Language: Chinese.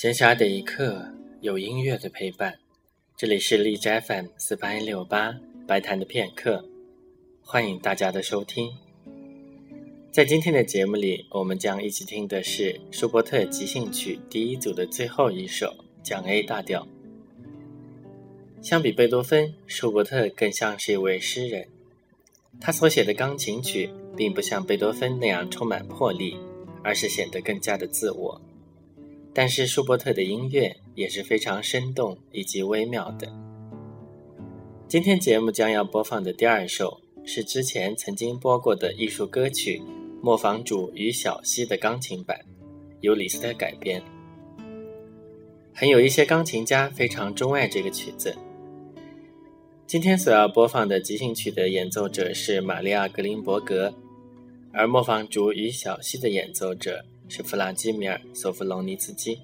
闲暇的一刻，有音乐的陪伴。这里是荔枝 FM 四八一六八白谈的片刻，欢迎大家的收听。在今天的节目里，我们将一起听的是舒伯特即兴曲第一组的最后一首降 A 大调。相比贝多芬，舒伯特更像是一位诗人。他所写的钢琴曲，并不像贝多芬那样充满魄力，而是显得更加的自我。但是舒伯特的音乐也是非常生动以及微妙的。今天节目将要播放的第二首是之前曾经播过的艺术歌曲《磨坊主与小溪》的钢琴版，由李斯特改编。很有一些钢琴家非常钟爱这个曲子。今天所要播放的即兴曲的演奏者是玛利亚·格林伯格，而《磨坊主与小溪》的演奏者。是弗拉基米尔·索夫隆尼茨基。